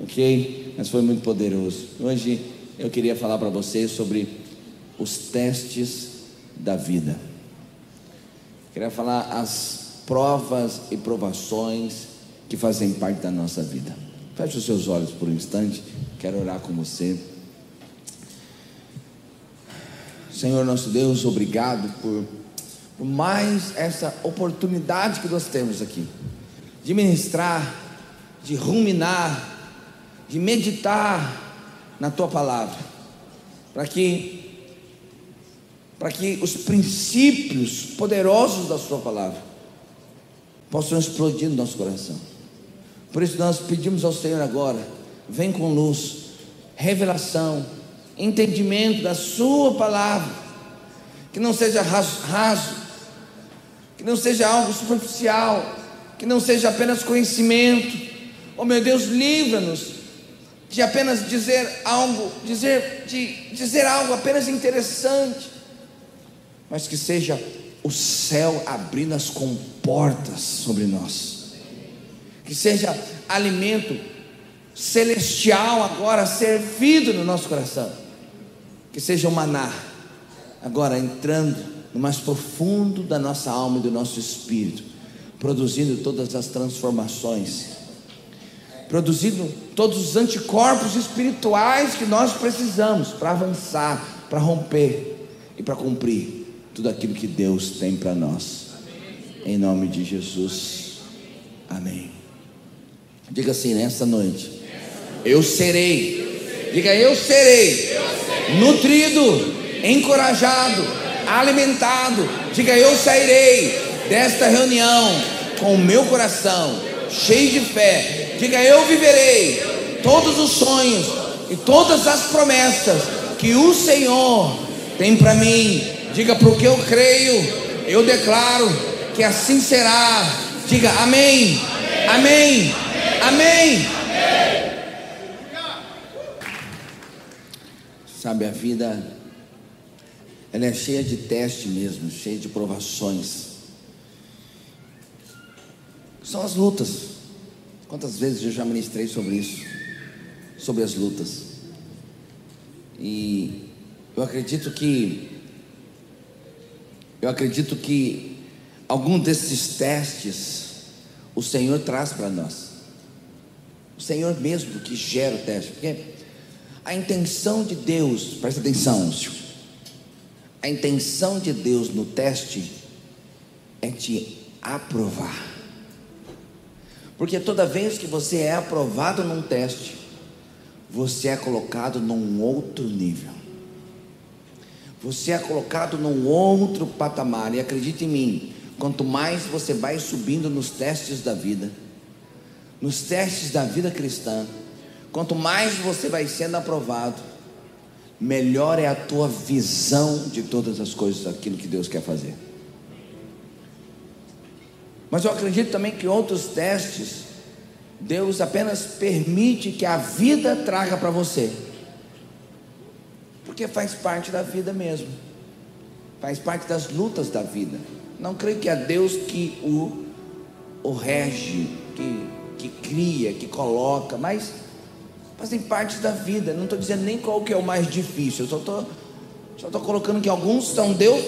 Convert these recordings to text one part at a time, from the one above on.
ok? Mas foi muito poderoso. Hoje eu queria falar para você sobre os testes da vida. Queria falar as provas e provações que fazem parte da nossa vida. Feche os seus olhos por um instante, quero orar com você. Senhor nosso Deus, obrigado por, por mais essa oportunidade que nós temos aqui de ministrar, de ruminar, de meditar na tua palavra, para que para que os princípios poderosos da sua palavra possam explodir no nosso coração. Por isso nós pedimos ao Senhor agora, vem com luz, revelação, entendimento da sua palavra, que não seja raso, raso que não seja algo superficial, que não seja apenas conhecimento. Oh meu Deus, livra-nos de apenas dizer algo, dizer, de dizer algo apenas interessante, mas que seja o céu abrindo as comportas sobre nós, que seja alimento celestial agora servido no nosso coração, que seja o maná agora entrando no mais profundo da nossa alma e do nosso espírito, produzindo todas as transformações produzindo todos os anticorpos espirituais que nós precisamos para avançar, para romper e para cumprir tudo aquilo que Deus tem para nós. Em nome de Jesus. Amém. Diga assim nessa noite. Eu serei. Diga eu serei. Nutrido, encorajado, alimentado. Diga eu sairei desta reunião com o meu coração cheio de fé Diga: Eu viverei todos os sonhos e todas as promessas que o Senhor tem para mim. Diga: Porque eu creio, eu declaro que assim será. Diga: Amém. Amém. Amém. Sabe, a vida ela é cheia de teste mesmo, cheia de provações. São as lutas. Quantas vezes eu já ministrei sobre isso, sobre as lutas. E eu acredito que eu acredito que algum desses testes o Senhor traz para nós. O Senhor mesmo que gera o teste, porque a intenção de Deus, presta atenção, a intenção de Deus no teste é te aprovar. Porque toda vez que você é aprovado num teste, você é colocado num outro nível. Você é colocado num outro patamar. E acredite em mim, quanto mais você vai subindo nos testes da vida, nos testes da vida cristã, quanto mais você vai sendo aprovado, melhor é a tua visão de todas as coisas, daquilo que Deus quer fazer. Mas eu acredito também que outros testes, Deus apenas permite que a vida traga para você, porque faz parte da vida mesmo, faz parte das lutas da vida. Não creio que é Deus que o, o rege, que, que cria, que coloca, mas fazem parte da vida. Não estou dizendo nem qual que é o mais difícil, eu só estou só colocando que alguns são Deus,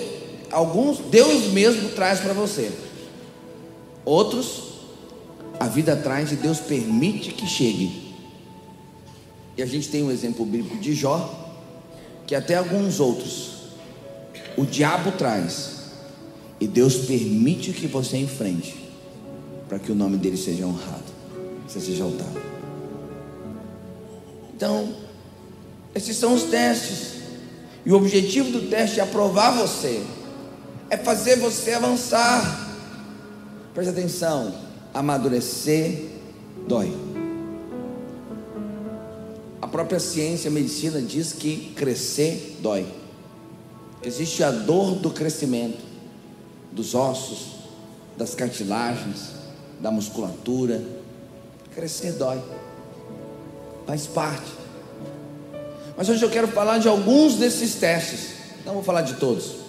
alguns Deus mesmo traz para você. Outros, a vida traz e Deus permite que chegue. E a gente tem um exemplo bíblico de Jó, que até alguns outros, o diabo traz, e Deus permite que você enfrente, para que o nome dele seja honrado, você seja exaltado. Então, esses são os testes, e o objetivo do teste é aprovar você, é fazer você avançar. Preste atenção: amadurecer dói. A própria ciência, a medicina diz que crescer dói. Existe a dor do crescimento dos ossos, das cartilagens, da musculatura. Crescer dói. Faz parte. Mas hoje eu quero falar de alguns desses testes. Não vou falar de todos.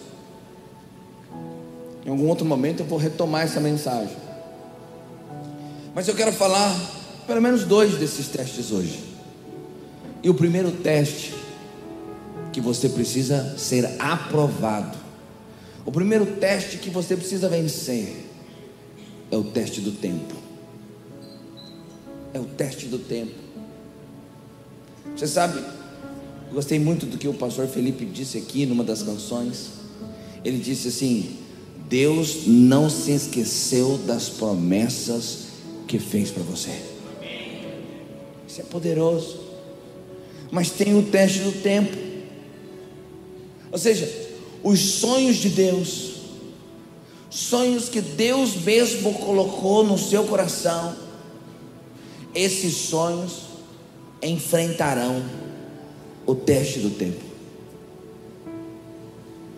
Em algum outro momento eu vou retomar essa mensagem. Mas eu quero falar pelo menos dois desses testes hoje. E o primeiro teste que você precisa ser aprovado. O primeiro teste que você precisa vencer é o teste do tempo. É o teste do tempo. Você sabe, gostei muito do que o pastor Felipe disse aqui numa das canções. Ele disse assim: Deus não se esqueceu das promessas que fez para você. Isso é poderoso. Mas tem o teste do tempo. Ou seja, os sonhos de Deus, sonhos que Deus mesmo colocou no seu coração, esses sonhos enfrentarão o teste do tempo.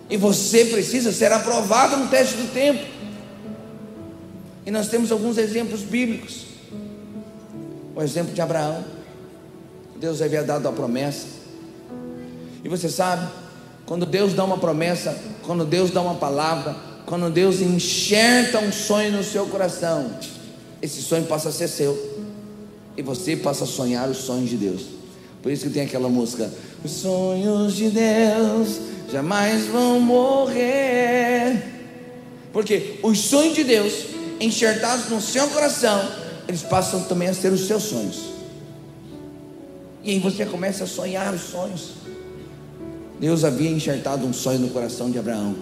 E você precisa ser aprovado no teste do tempo. E nós temos alguns exemplos bíblicos. O exemplo de Abraão. Deus havia dado a promessa. E você sabe, quando Deus dá uma promessa, quando Deus dá uma palavra, quando Deus enxerta um sonho no seu coração, esse sonho passa a ser seu. E você passa a sonhar os sonhos de Deus. Por isso que tem aquela música: Os sonhos de Deus jamais vão morrer. Porque os sonhos de Deus, enxertados no seu coração, eles passam também a ser os seus sonhos. E aí você começa a sonhar os sonhos. Deus havia enxertado um sonho no coração de Abraão,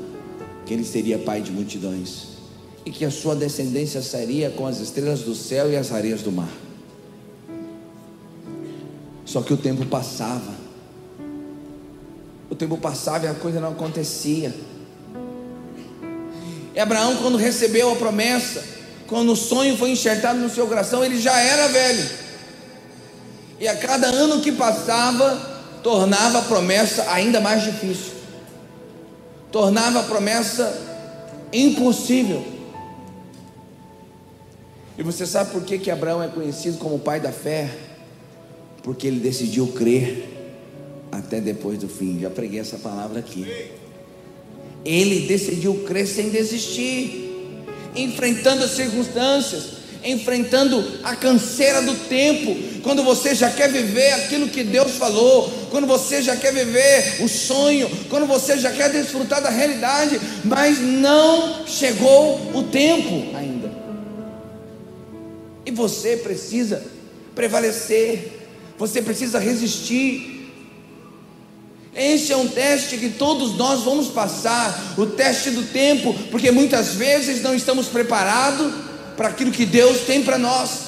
que ele seria pai de multidões, e que a sua descendência seria com as estrelas do céu e as areias do mar. Só que o tempo passava. O tempo passava e a coisa não acontecia. E Abraão, quando recebeu a promessa, quando o sonho foi enxertado no seu coração, ele já era velho. E a cada ano que passava, tornava a promessa ainda mais difícil, tornava a promessa impossível. E você sabe por que, que Abraão é conhecido como pai da fé? Porque ele decidiu crer até depois do fim. Já preguei essa palavra aqui. Ele decidiu crer sem desistir, enfrentando as circunstâncias, enfrentando a canseira do tempo, quando você já quer viver aquilo que Deus falou, quando você já quer viver o sonho, quando você já quer desfrutar da realidade, mas não chegou o tempo ainda. E você precisa prevalecer, você precisa resistir. Este é um teste que todos nós vamos passar, o teste do tempo, porque muitas vezes não estamos preparados para aquilo que Deus tem para nós.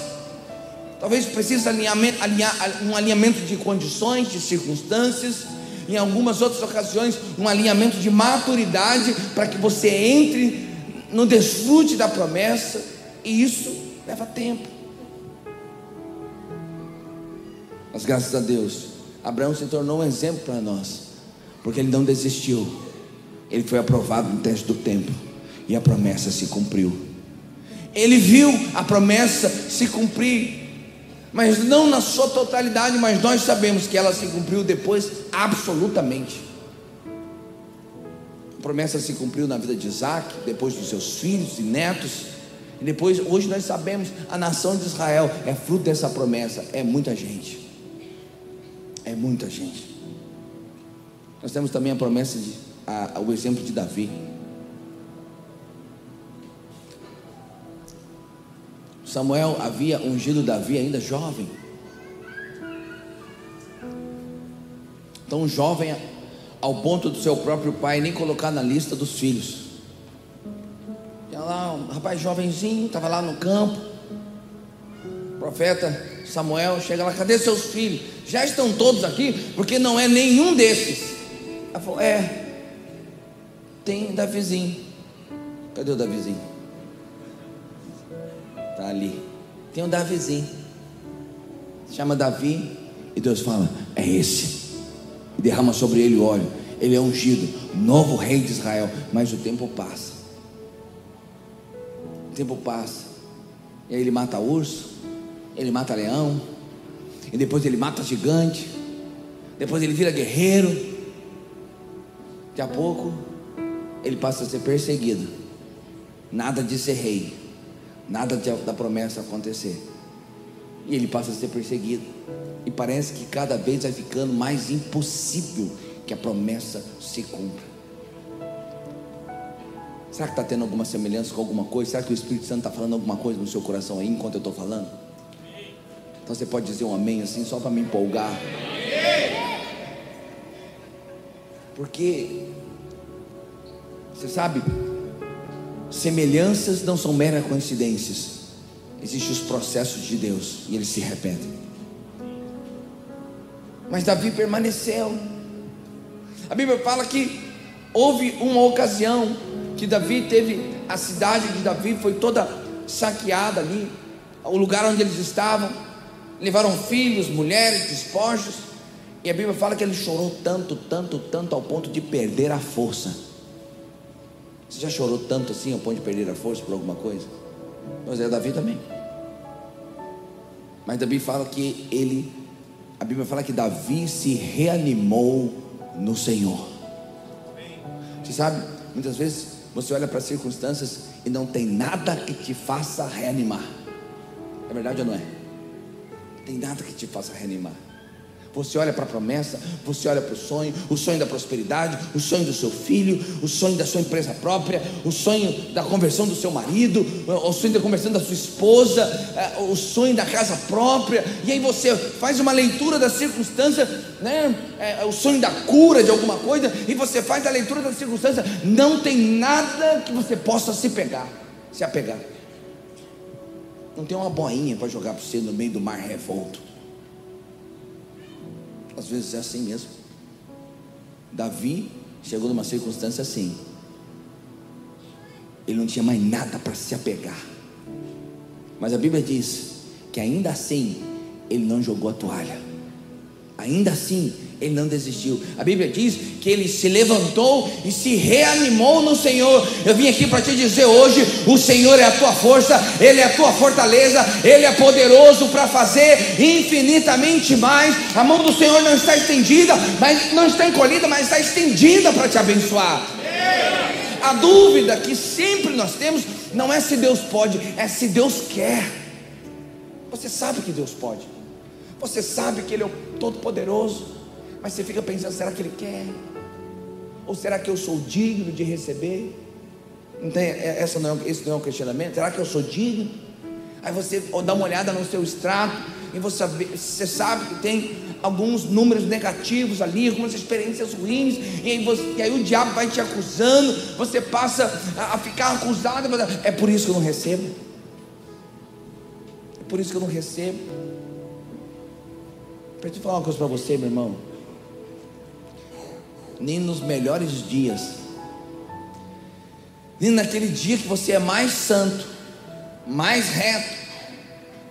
Talvez precise alinhamento, alinhar, um alinhamento de condições, de circunstâncias, em algumas outras ocasiões, um alinhamento de maturidade para que você entre no desfrute da promessa, e isso leva tempo. Mas graças a Deus, Abraão se tornou um exemplo para nós, porque ele não desistiu, ele foi aprovado no teste do tempo, e a promessa se cumpriu. Ele viu a promessa se cumprir, mas não na sua totalidade, mas nós sabemos que ela se cumpriu depois absolutamente. A promessa se cumpriu na vida de Isaac, depois dos seus filhos e netos. E depois, hoje nós sabemos, a nação de Israel é fruto dessa promessa. É muita gente. É muita gente. Nós temos também a promessa de, a, o exemplo de Davi. Samuel havia ungido Davi ainda jovem. Tão jovem ao ponto do seu próprio pai nem colocar na lista dos filhos. Tinha lá um rapaz jovenzinho, estava lá no campo. O profeta Samuel chega lá, cadê seus filhos? Já estão todos aqui, porque não é nenhum desses. Ela falou, é, tem Davizinho. Cadê o Davizinho? Está ali. Tem um Davizinho. Chama Davi. E Deus fala: É esse. E derrama sobre ele o óleo. Ele é ungido, novo rei de Israel. Mas o tempo passa. O tempo passa. E aí ele mata urso. Ele mata leão. E depois ele mata gigante. Depois ele vira guerreiro. Daqui a pouco ele passa a ser perseguido. Nada de ser rei nada da promessa acontecer. E ele passa a ser perseguido. E parece que cada vez vai ficando mais impossível que a promessa se cumpra. Será que está tendo alguma semelhança com alguma coisa? Será que o Espírito Santo está falando alguma coisa no seu coração aí enquanto eu estou falando? Então você pode dizer um amém assim só para me empolgar. Porque você sabe, semelhanças não são meras coincidências. Existem os processos de Deus e eles se repetem. Mas Davi permaneceu. A Bíblia fala que houve uma ocasião que Davi teve, a cidade de Davi foi toda saqueada ali, o lugar onde eles estavam, levaram filhos, mulheres, despojos, e a Bíblia fala que ele chorou tanto, tanto, tanto ao ponto de perder a força. Você já chorou tanto assim ao ponto de perder a força por alguma coisa? Mas é Davi também. Mas Davi fala que ele, a Bíblia fala que Davi se reanimou no Senhor. Você sabe, muitas vezes você olha para as circunstâncias e não tem nada que te faça reanimar. É verdade ou não é? Tem nada que te faça reanimar. Você olha para a promessa, você olha para o sonho, o sonho da prosperidade, o sonho do seu filho, o sonho da sua empresa própria, o sonho da conversão do seu marido, o sonho da conversão da sua esposa, é, o sonho da casa própria, e aí você faz uma leitura da circunstância, né? É, o sonho da cura de alguma coisa, e você faz a leitura da circunstância, não tem nada que você possa se pegar, se apegar. Não tem uma boinha para jogar para você no meio do mar revolto. Às vezes é assim mesmo. Davi chegou numa circunstância assim. Ele não tinha mais nada para se apegar. Mas a Bíblia diz que ainda assim ele não jogou a toalha. Ainda assim ele não desistiu. A Bíblia diz que ele se levantou e se reanimou no Senhor. Eu vim aqui para te dizer hoje: o Senhor é a tua força, Ele é a tua fortaleza, Ele é poderoso para fazer infinitamente mais. A mão do Senhor não está estendida, mas não está encolhida, mas está estendida para te abençoar. A dúvida que sempre nós temos não é se Deus pode, é se Deus quer. Você sabe que Deus pode. Você sabe que Ele é o Todo-Poderoso. Mas você fica pensando: será que ele quer? Ou será que eu sou digno de receber? Não tem, é, essa não é, esse não é um questionamento? Será que eu sou digno? Aí você dá uma olhada no seu extrato e você, você sabe que tem alguns números negativos ali, algumas experiências ruins, e aí, você, e aí o diabo vai te acusando, você passa a, a ficar acusado, é por isso que eu não recebo. É por isso que eu não recebo. Para te falar uma coisa para você, meu irmão nem nos melhores dias, nem naquele dia que você é mais santo, mais reto,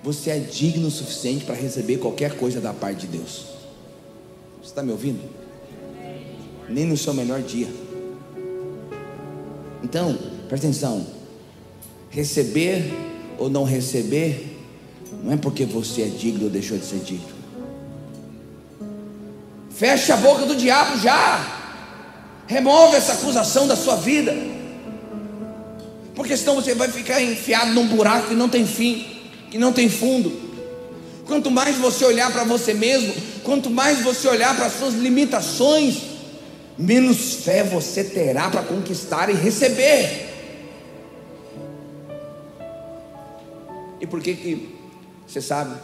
você é digno o suficiente para receber qualquer coisa da parte de Deus. Você está me ouvindo? Nem no seu melhor dia. Então, presta atenção: receber ou não receber, não é porque você é digno ou deixou de ser digno. Feche a boca do diabo já. Remove essa acusação da sua vida. Porque senão você vai ficar enfiado num buraco que não tem fim, que não tem fundo. Quanto mais você olhar para você mesmo, quanto mais você olhar para as suas limitações, menos fé você terá para conquistar e receber. E por que que você sabe?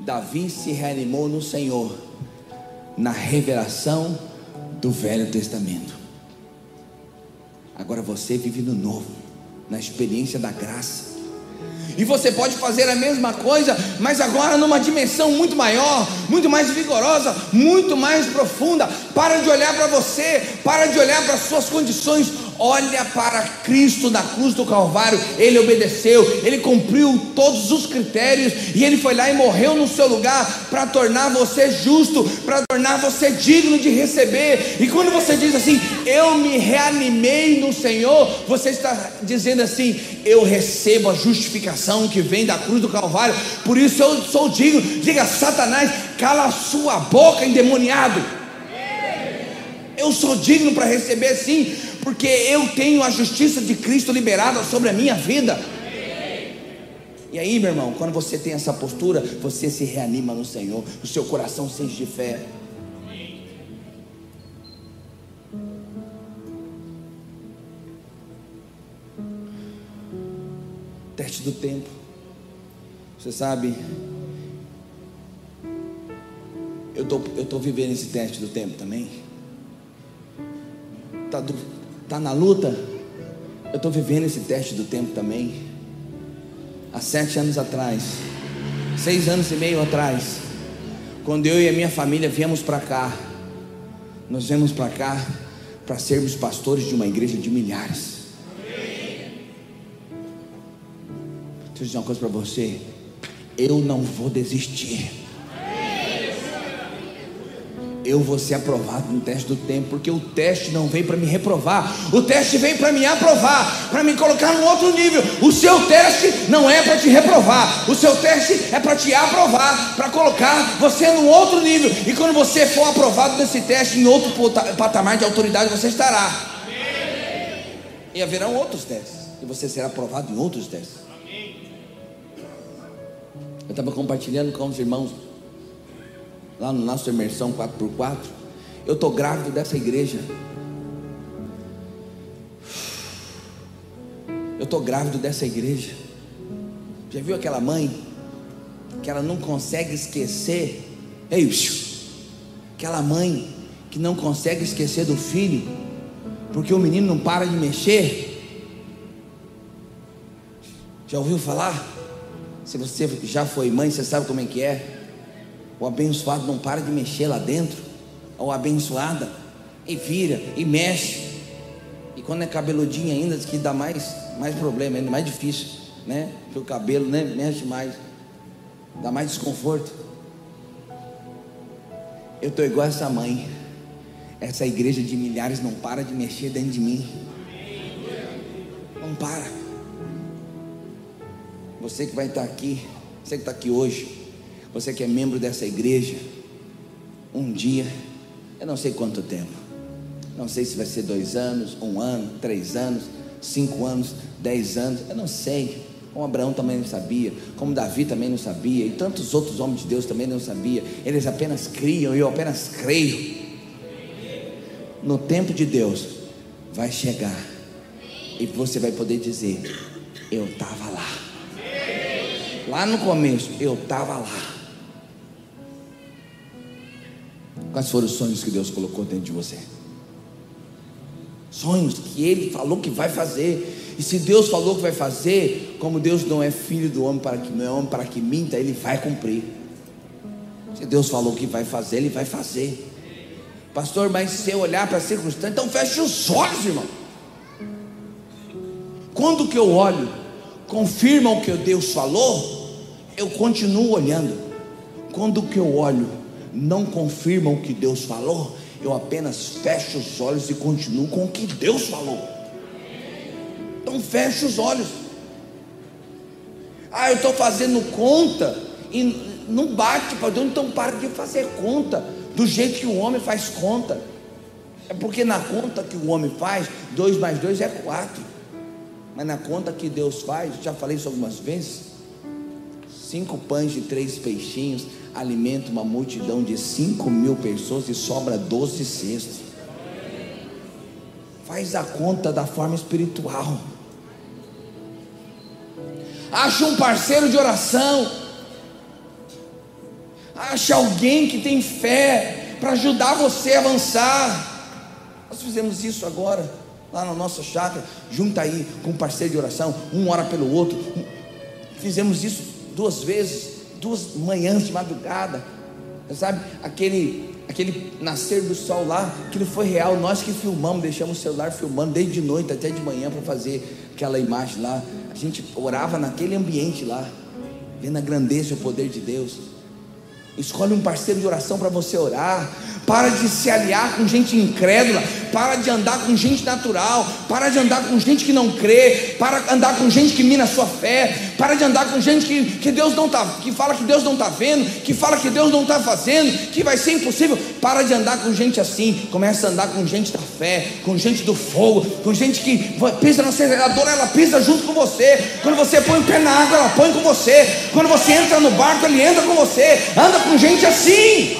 Davi se reanimou no Senhor na revelação do Velho Testamento. Agora você vive no novo, na experiência da graça. E você pode fazer a mesma coisa, mas agora numa dimensão muito maior, muito mais vigorosa, muito mais profunda. Para de olhar para você, para de olhar para as suas condições, olha para Cristo na cruz do Calvário, ele obedeceu, ele cumpriu todos os critérios e ele foi lá e morreu no seu lugar para tornar você justo, para tornar você digno de receber. E quando você diz assim, eu me reanimei no Senhor, você está dizendo assim, eu recebo a justificação que vem da cruz do Calvário, por isso eu sou digno. Diga, Satanás, cala a sua boca, endemoniado. Eu sou digno para receber sim, porque eu tenho a justiça de Cristo liberada sobre a minha vida. E aí, meu irmão, quando você tem essa postura, você se reanima no Senhor, o seu coração se enche de fé. Teste do tempo. Você sabe, eu tô, eu tô vivendo esse teste do tempo também. Tá, do, tá na luta? Eu estou vivendo esse teste do tempo também. Há sete anos atrás, seis anos e meio atrás, quando eu e a minha família viemos para cá, nós viemos para cá para sermos pastores de uma igreja de milhares. Deixa eu dizer uma coisa para você. Eu não vou desistir eu vou ser aprovado no teste do tempo, porque o teste não vem para me reprovar, o teste vem para me aprovar, para me colocar num outro nível. O seu teste não é para te reprovar, o seu teste é para te aprovar, para colocar você num outro nível. E quando você for aprovado nesse teste, em outro patamar de autoridade você estará. E haverão outros testes, e você será aprovado em outros testes. Eu estava compartilhando com os irmãos lá no nosso imersão 4x4. Eu estou grávido dessa igreja. Eu estou grávido dessa igreja. Já viu aquela mãe que ela não consegue esquecer? Ei, aquela mãe que não consegue esquecer do filho, porque o menino não para de mexer. Já ouviu falar? Se você já foi mãe, você sabe como é que é. O abençoado não para de mexer lá dentro. Ou abençoada. E vira, e mexe. E quando é cabeludinho ainda, que dá mais, mais problema, ainda mais difícil. Né? Porque o cabelo né, mexe mais. Dá mais desconforto. Eu estou igual essa mãe. Essa igreja de milhares não para de mexer dentro de mim. Não para. Você que vai estar aqui, você que está aqui hoje, você que é membro dessa igreja, um dia, eu não sei quanto tempo, não sei se vai ser dois anos, um ano, três anos, cinco anos, dez anos, eu não sei. Como Abraão também não sabia, como Davi também não sabia, e tantos outros homens de Deus também não sabiam. Eles apenas criam e eu apenas creio. No tempo de Deus vai chegar e você vai poder dizer: Eu estava lá. Lá no começo, eu estava lá. Quais foram os sonhos que Deus colocou dentro de você? Sonhos que Ele falou que vai fazer. E se Deus falou que vai fazer, como Deus não é filho do homem para que não é homem para que minta, Ele vai cumprir. Se Deus falou que vai fazer, Ele vai fazer. Pastor, mas se eu olhar para a circunstância, então feche os olhos, irmão. Quando que eu olho, confirma o que Deus falou, eu continuo olhando. Quando que eu olho, não confirmam o que Deus falou, eu apenas fecho os olhos e continuo com o que Deus falou. Então feche os olhos. Ah, eu estou fazendo conta e não bate para Deus, então para de fazer conta do jeito que o homem faz conta. É porque na conta que o homem faz, dois mais dois é quatro. Mas na conta que Deus faz, já falei isso algumas vezes, cinco pães e três peixinhos, alimenta uma multidão de 5 mil pessoas e sobra 12 cestos. Faz a conta da forma espiritual. Acha um parceiro de oração. Acha alguém que tem fé para ajudar você a avançar. Nós fizemos isso agora, lá na nossa chácara. Junta aí com um parceiro de oração, um ora pelo outro. Fizemos isso duas vezes duas manhãs de madrugada, sabe? Aquele, aquele nascer do sol lá, aquilo foi real. Nós que filmamos, deixamos o celular filmando desde de noite até de manhã para fazer aquela imagem lá. A gente orava naquele ambiente lá, vendo a grandeza e o poder de Deus. Escolhe um parceiro de oração para você orar, para de se aliar com gente incrédula, para de andar com gente natural, para de andar com gente que não crê, para andar com gente que mina a sua fé, para de andar com gente que, que Deus não tá, que fala que Deus não está vendo, que fala que Deus não está fazendo, que vai ser impossível. Para de andar com gente assim, começa a andar com gente da fé, com gente do fogo, com gente que pisa no acelerador, ela pisa junto com você. Quando você põe o pé na água, ela põe com você. Quando você entra no barco, ele entra com você. Anda com gente assim.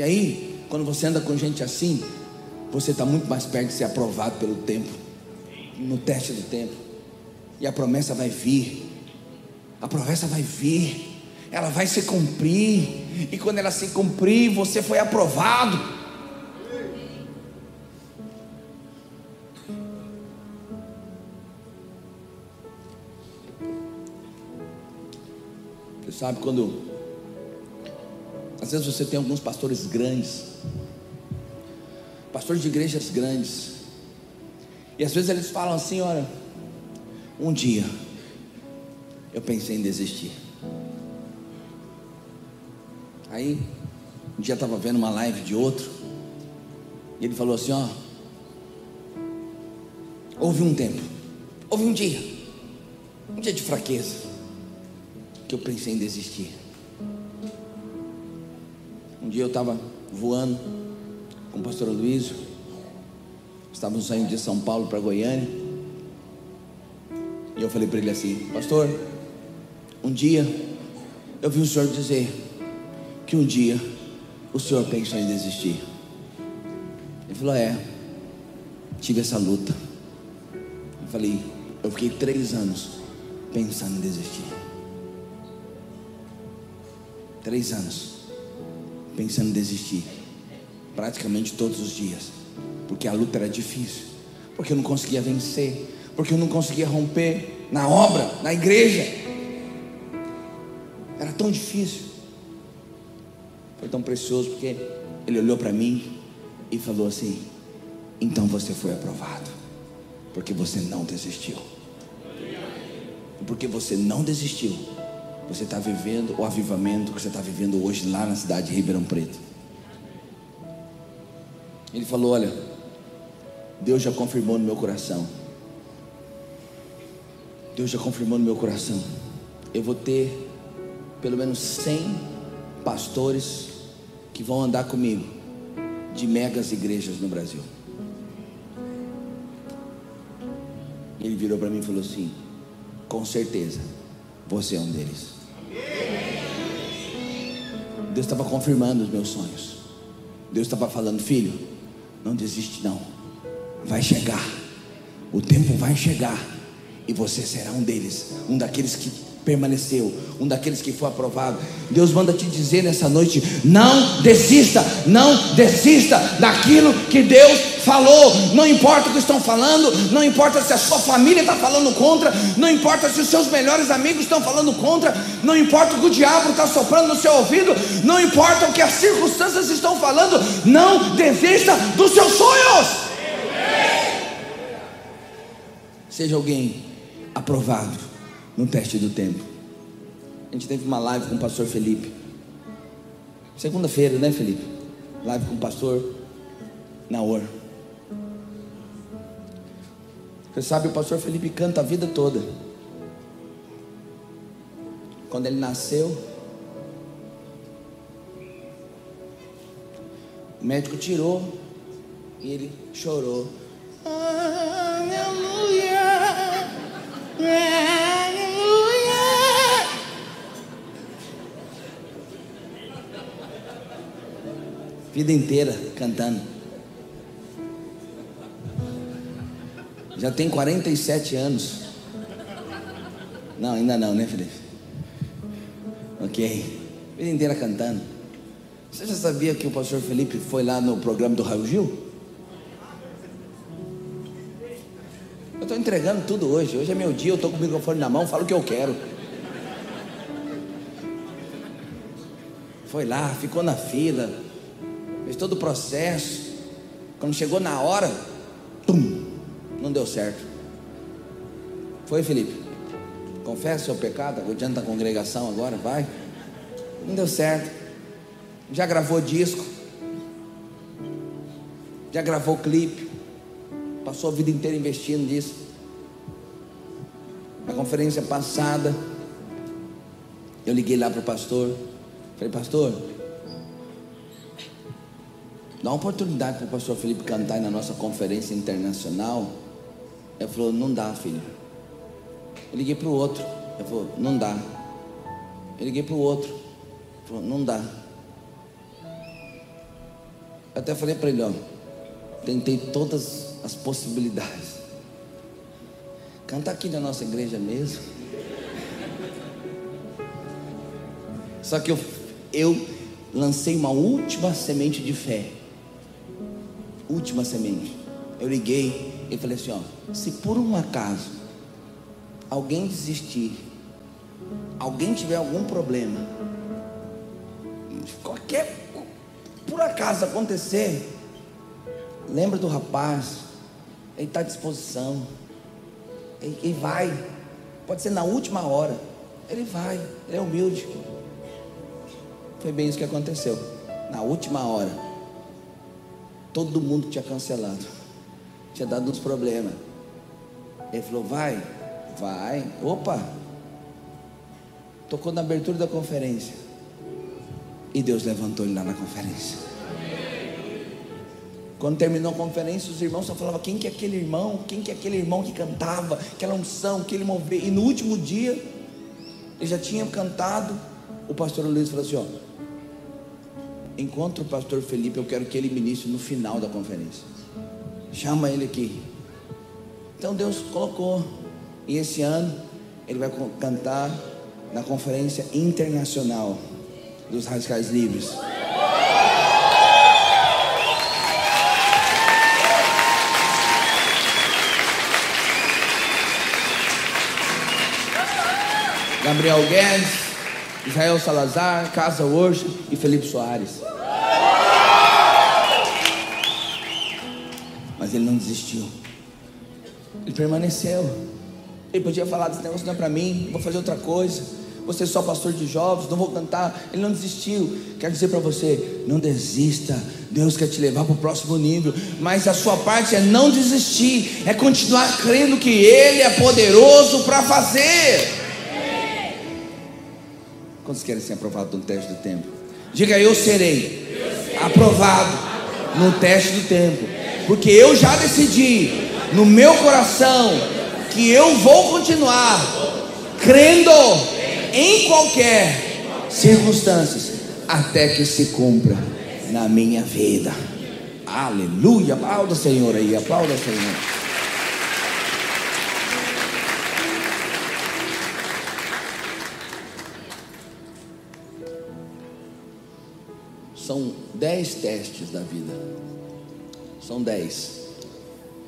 E aí, quando você anda com gente assim, você está muito mais perto de ser aprovado pelo tempo, no teste do tempo. E a promessa vai vir. A promessa vai vir. Ela vai se cumprir. E quando ela se cumprir, você foi aprovado. Você sabe quando às vezes você tem alguns pastores grandes, pastores de igrejas grandes, e às vezes eles falam assim: olha, um dia eu pensei em desistir. Aí, um dia estava vendo uma live de outro, e ele falou assim: ó, houve um tempo, houve um dia, um dia de fraqueza, que eu pensei em desistir. Dia eu estava voando com o pastor Luiz, estávamos saindo de São Paulo para Goiânia, e eu falei para ele assim: Pastor, um dia eu vi o senhor dizer que um dia o senhor pensou em desistir. Ele falou: É, tive essa luta. Eu falei: Eu fiquei três anos pensando em desistir. Três anos pensando em desistir, praticamente todos os dias, porque a luta era difícil, porque eu não conseguia vencer, porque eu não conseguia romper na obra, na igreja, era tão difícil, foi tão precioso, porque ele olhou para mim e falou assim: então você foi aprovado, porque você não desistiu, porque você não desistiu você está vivendo o avivamento que você está vivendo hoje lá na cidade de Ribeirão Preto. Ele falou: Olha, Deus já confirmou no meu coração. Deus já confirmou no meu coração. Eu vou ter pelo menos 100 pastores que vão andar comigo de megas igrejas no Brasil. Ele virou para mim e falou assim: Com certeza, você é um deles. Deus estava confirmando os meus sonhos. Deus estava falando, filho, não desiste não. Vai chegar. O tempo vai chegar. E você será um deles, um daqueles que permaneceu, um daqueles que foi aprovado. Deus manda te dizer nessa noite: não desista, não desista daquilo que Deus falou. Não importa o que estão falando, não importa se a sua família está falando contra, não importa se os seus melhores amigos estão falando contra, não importa o que o diabo está soprando no seu ouvido, não importa o que as circunstâncias estão falando, não desista dos seus sonhos. Seja alguém aprovado no teste do tempo. A gente teve uma live com o pastor Felipe. Segunda-feira, né, Felipe? Live com o pastor Naor. Você sabe, o pastor Felipe canta a vida toda. Quando ele nasceu, o médico tirou e ele chorou. Aleluia! Aleluia! Vida inteira cantando. Já tem 47 anos. Não, ainda não, né, Felipe? Ok. Vida inteira cantando. Você já sabia que o pastor Felipe foi lá no programa do Raul Gil? Eu estou entregando tudo hoje. Hoje é meu dia, eu estou com o microfone na mão, falo o que eu quero. Foi lá, ficou na fila, fez todo o processo. Quando chegou na hora, não deu certo. Foi, Felipe? Confessa seu pecado, adianta a congregação agora, vai. Não deu certo. Já gravou disco. Já gravou clipe. Passou a vida inteira investindo nisso. Na conferência passada, eu liguei lá para o pastor. Falei, pastor, dá uma oportunidade para o pastor Felipe cantar na nossa conferência internacional. Ele falou, não dá, filho. Eu liguei para o outro. Ele falou, não dá. Eu liguei para o outro. Ele falou, não dá. Eu até falei para ele, ó, tentei todas as possibilidades. Canta aqui na nossa igreja mesmo. Só que eu, eu lancei uma última semente de fé. Última semente. Eu liguei e falei assim: ó, se por um acaso alguém desistir, alguém tiver algum problema, qualquer por acaso acontecer, lembra do rapaz, ele está à disposição, ele, ele vai, pode ser na última hora, ele vai, ele é humilde. Foi bem isso que aconteceu. Na última hora, todo mundo tinha cancelado, tinha dado uns problemas. Ele falou: Vai, vai, opa. Tocou na abertura da conferência. E Deus levantou ele lá na conferência. Quando terminou a conferência, os irmãos só falavam quem que é aquele irmão, quem que é aquele irmão que cantava, aquela unção, que ele movia. E no último dia, ele já tinha cantado. O pastor Luiz falou assim: ó, encontre o pastor Felipe, eu quero que ele ministre no final da conferência. Chama ele aqui. Então Deus colocou. E esse ano ele vai cantar na conferência internacional dos radicais livres. Gabriel Guedes, Israel Salazar, Casa Hoje e Felipe Soares. Mas ele não desistiu. Ele permaneceu. Ele podia falar desse negócio não é para mim, vou fazer outra coisa. Você é só pastor de jovens, não vou cantar. Ele não desistiu. Quero dizer para você, não desista. Deus quer te levar para o próximo nível. Mas a sua parte é não desistir, é continuar crendo que Ele é poderoso para fazer. Quantos querem ser aprovados no teste do tempo? Diga, eu serei aprovado no teste do tempo. Porque eu já decidi no meu coração que eu vou continuar crendo em qualquer circunstâncias até que se cumpra na minha vida. Aleluia! Aplauda Senhor aí, aplauda Senhor. São dez testes da vida. São dez.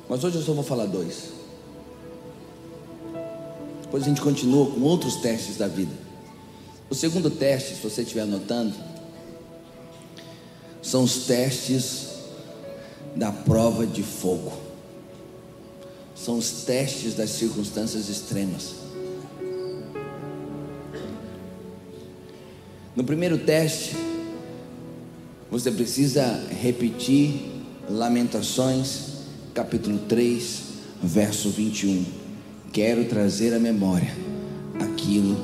Mas hoje eu só vou falar dois. Depois a gente continua com outros testes da vida. O segundo teste, se você estiver anotando, são os testes da prova de fogo. São os testes das circunstâncias extremas. No primeiro teste, você precisa repetir Lamentações, capítulo 3, verso 21. Quero trazer à memória aquilo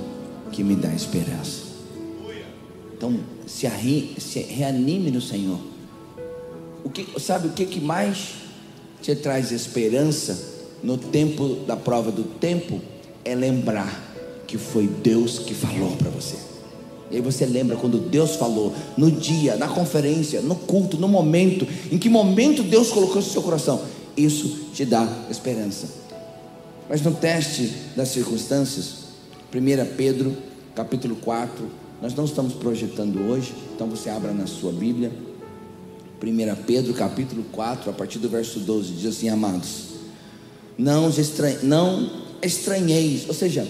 que me dá esperança. Então, se, arri, se reanime no Senhor. O que, sabe o que, que mais te traz esperança no tempo da prova do tempo? É lembrar que foi Deus que falou para você. E aí você lembra quando Deus falou, no dia, na conferência, no culto, no momento, em que momento Deus colocou no seu coração. Isso te dá esperança. Mas no teste das circunstâncias, 1 Pedro, capítulo 4, nós não estamos projetando hoje, então você abra na sua Bíblia. 1 Pedro, capítulo 4, a partir do verso 12, diz assim: Amados, não, não estranheis, ou seja,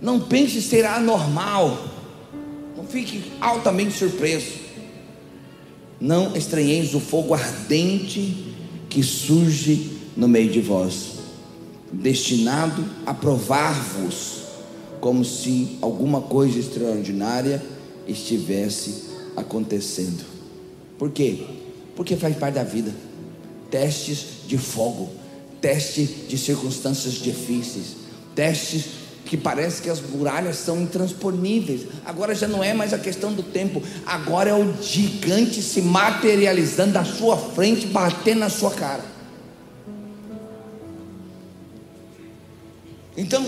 não pense ser anormal fique altamente surpreso. Não estranheis o fogo ardente que surge no meio de vós, destinado a provar-vos, como se alguma coisa extraordinária estivesse acontecendo. Por quê? Porque faz parte da vida. Testes de fogo, testes de circunstâncias difíceis, testes que parece que as muralhas são intransponíveis. Agora já não é mais a questão do tempo, agora é o gigante se materializando à sua frente, batendo na sua cara. Então,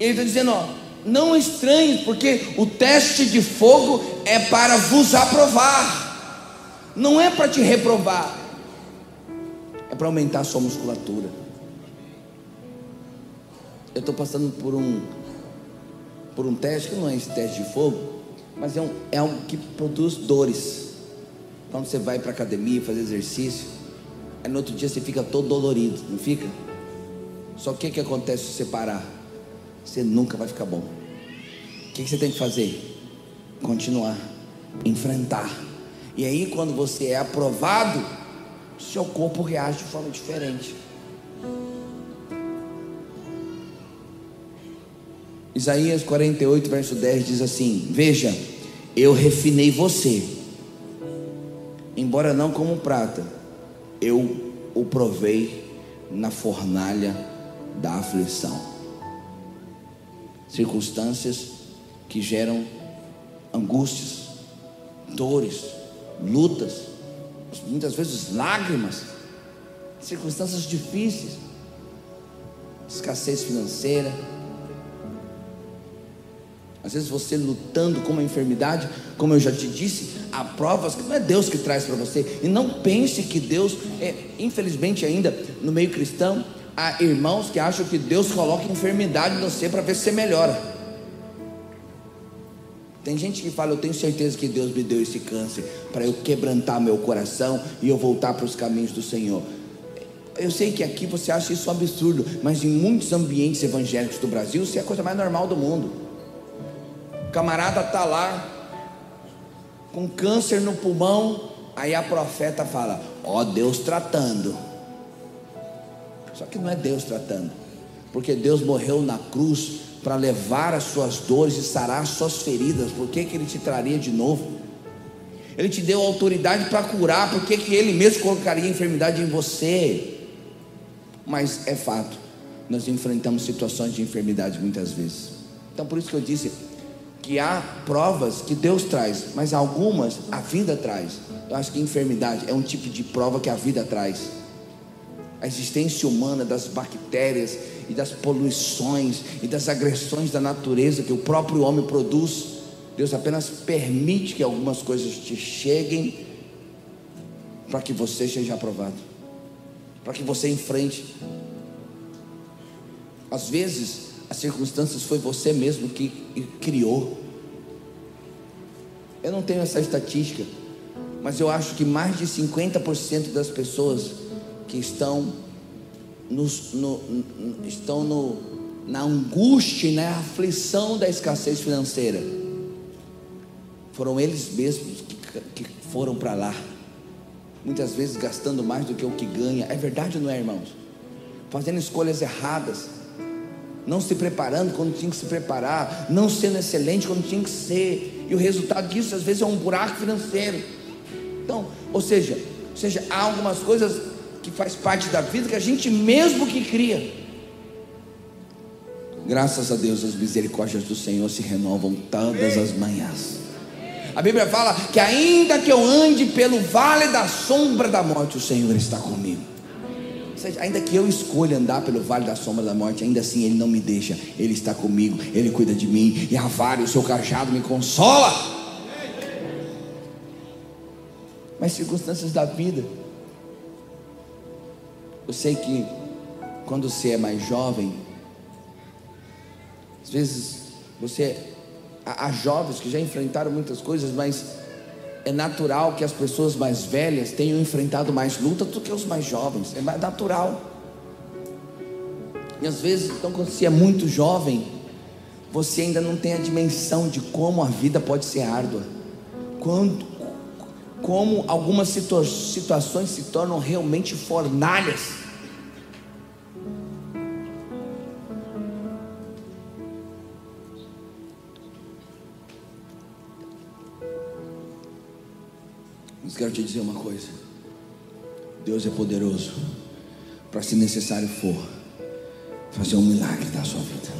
ele está dizendo, ó, não estranhe, porque o teste de fogo é para vos aprovar, não é para te reprovar, é para aumentar a sua musculatura. Eu estou passando por um por um teste que não é esse teste de fogo, mas é um, é um que produz dores. Quando você vai para academia fazer exercício, aí no outro dia você fica todo dolorido, não fica? Só que o que acontece se você parar? Você nunca vai ficar bom. O que você tem que fazer? Continuar, enfrentar. E aí, quando você é aprovado, seu corpo reage de forma diferente. Isaías 48, verso 10 diz assim: Veja, eu refinei você, embora não como prata, eu o provei na fornalha da aflição. Circunstâncias que geram angústias, dores, lutas, muitas vezes lágrimas, circunstâncias difíceis, escassez financeira. Às vezes você lutando com uma enfermidade, como eu já te disse, há provas que não é Deus que traz para você. E não pense que Deus, é, infelizmente ainda no meio cristão, há irmãos que acham que Deus coloca enfermidade em você para ver se você melhora. Tem gente que fala, eu tenho certeza que Deus me deu esse câncer para eu quebrantar meu coração e eu voltar para os caminhos do Senhor. Eu sei que aqui você acha isso um absurdo, mas em muitos ambientes evangélicos do Brasil, isso é a coisa mais normal do mundo. Camarada está lá com câncer no pulmão, aí a profeta fala: Ó oh, Deus tratando. Só que não é Deus tratando, porque Deus morreu na cruz para levar as suas dores e sarar as suas feridas, por que, que ele te traria de novo? Ele te deu autoridade para curar, por que, que ele mesmo colocaria enfermidade em você? Mas é fato, nós enfrentamos situações de enfermidade muitas vezes. Então por isso que eu disse que há provas que Deus traz, mas algumas a vida traz. Eu acho que enfermidade é um tipo de prova que a vida traz. A existência humana das bactérias e das poluições e das agressões da natureza que o próprio homem produz. Deus apenas permite que algumas coisas te cheguem para que você seja aprovado, para que você enfrente. Às vezes, as circunstâncias foi você mesmo que criou. Eu não tenho essa estatística, mas eu acho que mais de 50% das pessoas que estão nos, no, estão no, na angústia e na aflição da escassez financeira. Foram eles mesmos que, que foram para lá, muitas vezes gastando mais do que o que ganha. É verdade ou não é, irmãos? Fazendo escolhas erradas, não se preparando quando tinha que se preparar, não sendo excelente quando tinha que ser, e o resultado disso às vezes é um buraco financeiro. Então, ou seja, ou seja, há algumas coisas que faz parte da vida que a gente mesmo que cria. Graças a Deus, as misericórdias do Senhor se renovam todas as manhãs. A Bíblia fala que ainda que eu ande pelo vale da sombra da morte, o Senhor está comigo. Seja, ainda que eu escolha andar pelo vale da sombra da morte, ainda assim Ele não me deixa, Ele está comigo, Ele cuida de mim, e a vara, o seu cajado me consola. Mas circunstâncias da vida, eu sei que quando você é mais jovem, às vezes você há jovens que já enfrentaram muitas coisas, mas é natural que as pessoas mais velhas tenham enfrentado mais lutas do que os mais jovens. É mais natural. E às vezes, então, quando você é muito jovem, você ainda não tem a dimensão de como a vida pode ser árdua. Quando, como algumas situa situações se tornam realmente fornalhas. Quero te dizer uma coisa: Deus é poderoso para, se necessário for, fazer um milagre da sua vida.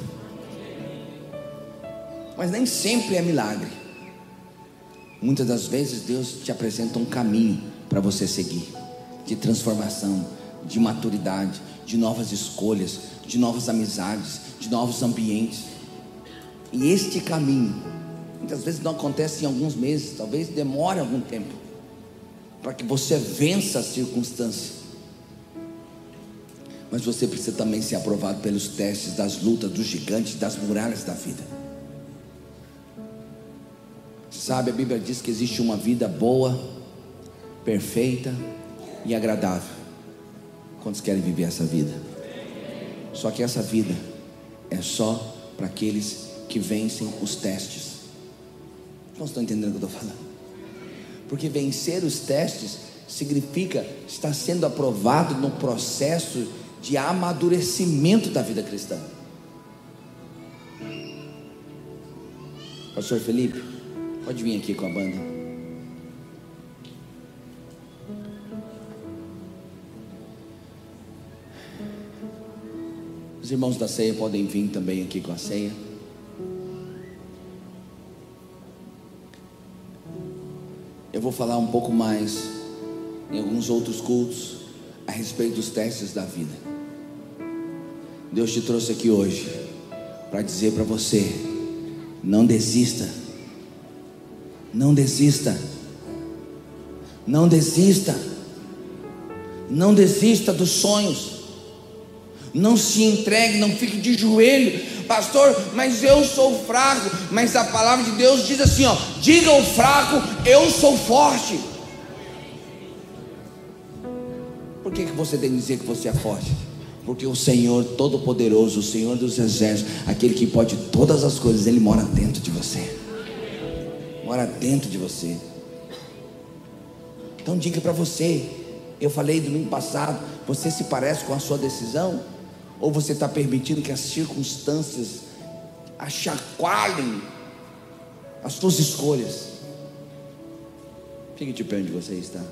Mas nem sempre é milagre. Muitas das vezes Deus te apresenta um caminho para você seguir, de transformação, de maturidade, de novas escolhas, de novas amizades, de novos ambientes. E este caminho, muitas vezes não acontece em alguns meses, talvez demore algum tempo, para que você vença as circunstâncias. Mas você precisa também ser aprovado pelos testes das lutas, dos gigantes, das muralhas da vida. Sabe, a Bíblia diz que existe uma vida boa, perfeita e agradável. Quantos querem viver essa vida? Só que essa vida é só para aqueles que vencem os testes. Não estão entendendo o que eu estou falando? Porque vencer os testes significa estar sendo aprovado no processo de amadurecimento da vida cristã. Pastor Felipe, pode vir aqui com a banda. Os irmãos da ceia podem vir também aqui com a ceia. Eu vou falar um pouco mais em alguns outros cultos a respeito dos testes da vida. Deus te trouxe aqui hoje para dizer para você: não desista, não desista, não desista, não desista dos sonhos, não se entregue, não fique de joelho, pastor. Mas eu sou fraco. Mas a palavra de Deus diz assim: ó, diga ao fraco, eu sou forte. Por que, que você tem que dizer que você é forte? Porque o Senhor Todo-Poderoso, o Senhor dos Exércitos, aquele que pode todas as coisas, Ele mora dentro de você. Mora dentro de você. Então diga para você. Eu falei domingo passado. Você se parece com a sua decisão? Ou você está permitindo que as circunstâncias achacoalhem as suas escolhas? Fique de pé onde você está.